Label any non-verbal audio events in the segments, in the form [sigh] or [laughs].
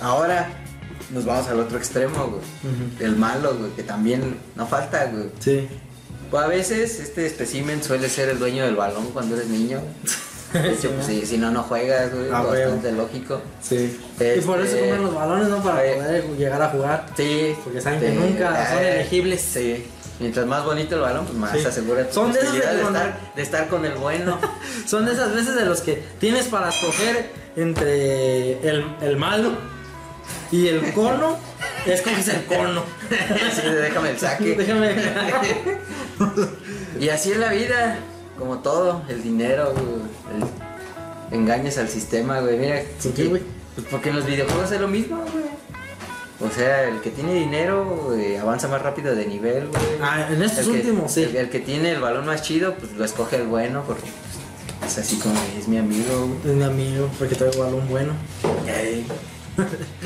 ahora nos vamos al otro extremo, güey. Ujú. El malo, güey, que también no falta, güey. Sí. Pues a veces este espécimen suele ser el dueño del balón cuando eres niño. [laughs] De hecho, pues, si, si no, no juegas, güey. Ah, bastante lógico. Sí. Este- Y por eso comen los balones, ¿no? Para Eh. poder llegar a jugar. Sí. Porque saben que este, nunca son eh, elegibles. Sí. Mientras más bonito el balón, pues más Sí. asegura tu Son de posibilidad de estar, de estar con el bueno. [laughs] Son de esas veces de los que tienes para escoger entre el, el malo y el cono. Escoges el cono. Sí, déjame el saque. Déjame. Y así es la vida, como todo, el dinero, el- engañas al sistema, güey. Mira, ¿Por qué, güey? Pues porque en los videojuegos es lo mismo, güey. O sea, el que tiene dinero avanza más rápido de nivel, güey. Ah, en estos El que- últimos, sí. El, el que tiene el balón más chido, pues lo escoge el bueno, porque pues, es así como es mi amigo, güey. Es mi amigo, porque traigo balón bueno.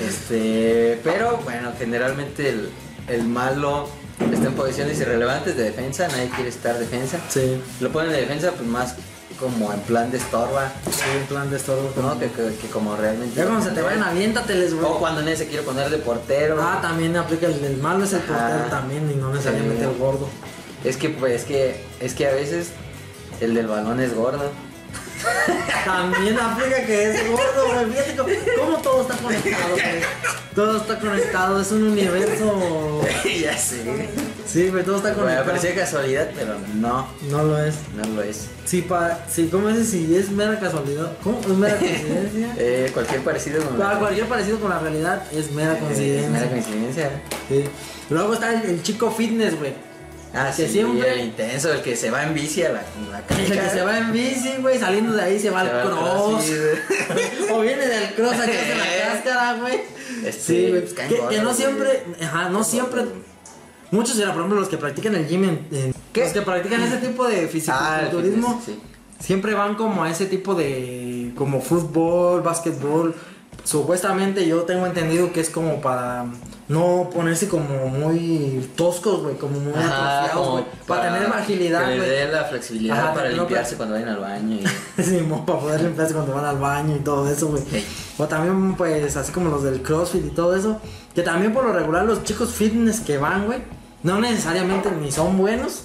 Este, pero bueno, generalmente el, el malo está en posiciones irrelevantes de defensa, nadie quiere estar defensa. Sí. Lo ponen de defensa, pues más como en plan de estorba, Sí, en plan de estorbo. ¿no? Que, que- que como realmente. Ya cuando se te vayan, aviéntateles, güey. O cuando nadie se quiere poner de portero. Ah, también aplica el, el malo es el portero también y no necesariamente Sí. el gordo. Es que, pues, es que, es que a veces el del balón es gordo. También aplica que es gordo, güey. Fíjate cómo, cómo todo está conectado, güey. Todo está conectado, es un universo. ya sé. Sí, güey, todo está conectado. parecía casualidad, pero no, No lo es. no lo es. Sí, pa, sí, ¿cómo es? Si es mera casualidad. ¿Cómo? ¿Es mera coincidencia? [laughs] Eh, cualquier parecido con Claro, cualquier parecido con la realidad es mera Eh, coincidencia. mera coincidencia. Sí. Luego está el, el chico fitness, güey. Ah, Que sí, siempre- el intenso, el que se va en bici a la, la [laughs] El que se va en bici, güey, saliendo de ahí se va Se al cross. [laughs] o viene del cross a echarse la [laughs] cáscara, güey. Este, Sí, güey. pues, Que, que no siempre, ajá, no siempre. Muchos, era, por ejemplo, los que practican el gym, en, en- ¿Qué? los que practican ese tipo de Ah, fisiculturismo, fitness, sí. siempre van como a ese tipo de, como fútbol, básquetbol. Supuestamente yo tengo entendido que es como para no ponerse como muy toscos, güey, como muy atrofiados, güey, para, tener agilidad, Que le güey. dé la flexibilidad Ajá, para limpiarse cuando vayan al baño. y- [laughs] Sí, mo, para poder limpiarse cuando van al baño y todo eso, güey. Ey. O también, pues, así como los del CrossFit y todo eso. Que también por lo regular los chicos fitness que van, güey, no necesariamente ni son buenos.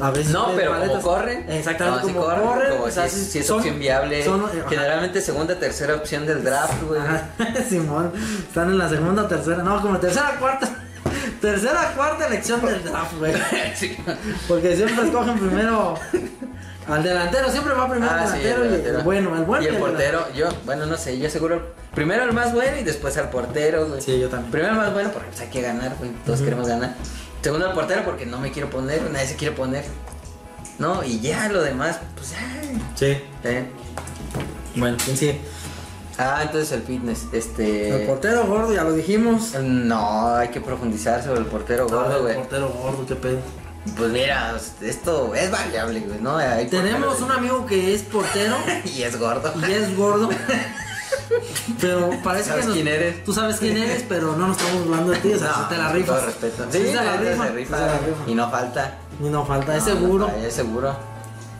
A veces No, pero como paletas. corren. Exactamente, no, si como como o sea, si, es- si es son- opción viable. son- generalmente segunda, tercera opción del draft, güey. [laughs] Simón, están en la segunda o tercera, no, como tercera cuarta. [laughs] Tercera cuarta elección del draft, güey. [laughs] Sí. Porque siempre escogen primero al delantero, siempre va primero Ah, el sí, delantero y delantero. el bueno, el bueno Y el delantero. portero, yo, bueno, no sé, yo seguro. Primero el más bueno y después al portero, güey. Sí, yo también. Primero el más bueno porque pues, hay que ganar, güey. Todos queremos ganar. Segundo el portero porque no me quiero poner, nadie se quiere poner. No, y ya lo demás, pues ya. Sí. eh. Bueno, ¿quién sigue? Ah, entonces el fitness, El este. portero gordo, ya lo dijimos. No, hay que profundizar sobre el portero gordo, el güey. portero gordo, qué pedo. Pues mira, esto es variable, güey, ¿no? Hay Tenemos un amigo que es portero [laughs] y es gordo. y es gordo. [laughs] Pero parece ¿Sabes que nos- quién eres? Tú sabes quién eres, pero no nos estamos hablando de ti, o sea, No, te la con rifas. todo respeto. Sí, Sí, se la rifa, se rifa. se la rifa. Y no falta. Y no falta, es No, seguro. no, es seguro.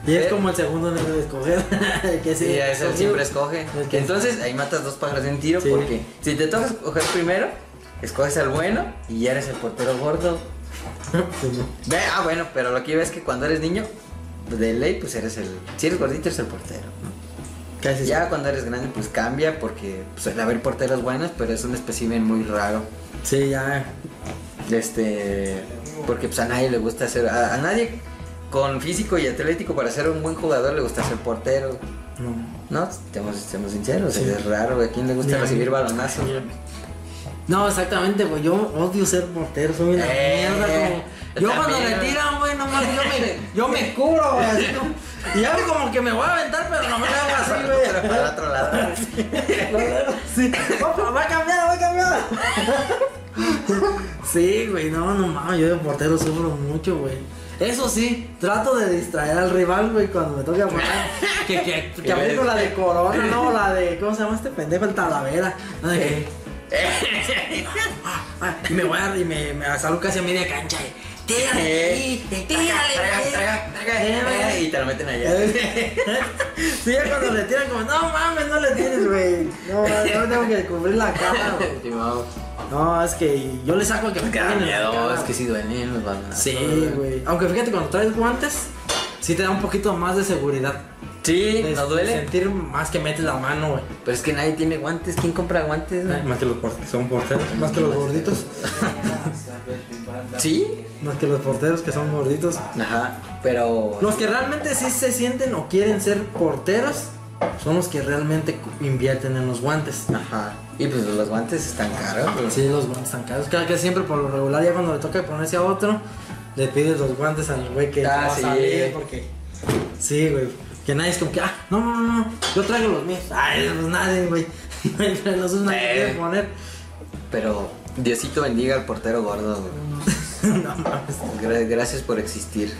Y es Eh. como el segundo negro de escoger. [laughs] que Sí, es escogió. siempre escoge. Es que- Entonces ahí matas dos pájaros de un tiro Sí. porque si te toca escoger primero, escoges al bueno y ya eres el portero gordo. Sí. [laughs] Ve, ah, bueno, pero lo que ves es que cuando eres niño, de ley, pues eres el. Si eres gordito, eres el portero. Casi Ya cuando eres grande, pues cambia porque pues, haber porteros buenos, pero es un espécimen muy raro. Sí, ya. Este. Porque pues a nadie le gusta ser. A, a nadie con físico y atlético para ser un buen jugador le gusta ser portero. No. No, seamos sinceros, Sí. es raro, ¿a quién le gusta Ya. recibir balonazos? No, exactamente, güey. Yo odio ser portero, soy una Eh, mierda. Como... yo cuando me tiran, güey, nomás yo me, yo me [laughs] cubro, güey. Así como. Y hago como que me voy a aventar, pero no me hago así, Pero [laughs] güey. para el otro lado. Sí. Opa, va a cambiar, va a cambiar. Sí, güey, no, no mames, yo de portero sufro mucho, güey. Eso sí, trato de distraer al rival, güey, cuando me toca poner. Que, que, que aplico la de Corona, no, la de. ¿Cómo se llama este pendejo? El Talavera. ¿no? De que- Ah, [laughs] y me voy a. Y me, me salgo casi a media cancha. Y, tírale, tírale, Y te lo meten allá. [laughs] Sí, ya cuando le tiran como, no mames, no le tires, güey. No, no tengo que cubrir la cara, [laughs] güey. No, es que yo le saco que me Da caigan en la miedo, cara. es que si duelen los balazos. Sí, güey. Aunque fíjate, cuando traes guantes, sí te da un poquito más de seguridad. Sí, De- ¿no de duele? Sentir más que metes la mano, güey. Pero es que nadie tiene guantes. ¿Quién compra guantes? güey? Más que los porteros, son porteros. Más que los gorditos. [laughs] Sí. Más que los porteros que son gorditos. Ajá, pero. Los que realmente sí se sienten o quieren ser porteros son los que realmente invierten en los guantes. Ajá. Y pues los guantes están caros. güey. Sí, los guantes están caros. Claro que siempre por lo regular ya cuando le toca ponerse a otro, le pides los guantes al güey que Ah, va a sí. salir porque... Sí, güey. Que nadie es como que, ah, no, no, no, no, yo traigo los míos. Ay, pues nadie, güey. los usos nadie Eh. poner. Pero Diosito bendiga al portero gordo. güey. [laughs] no mames. Gra- gracias por existir.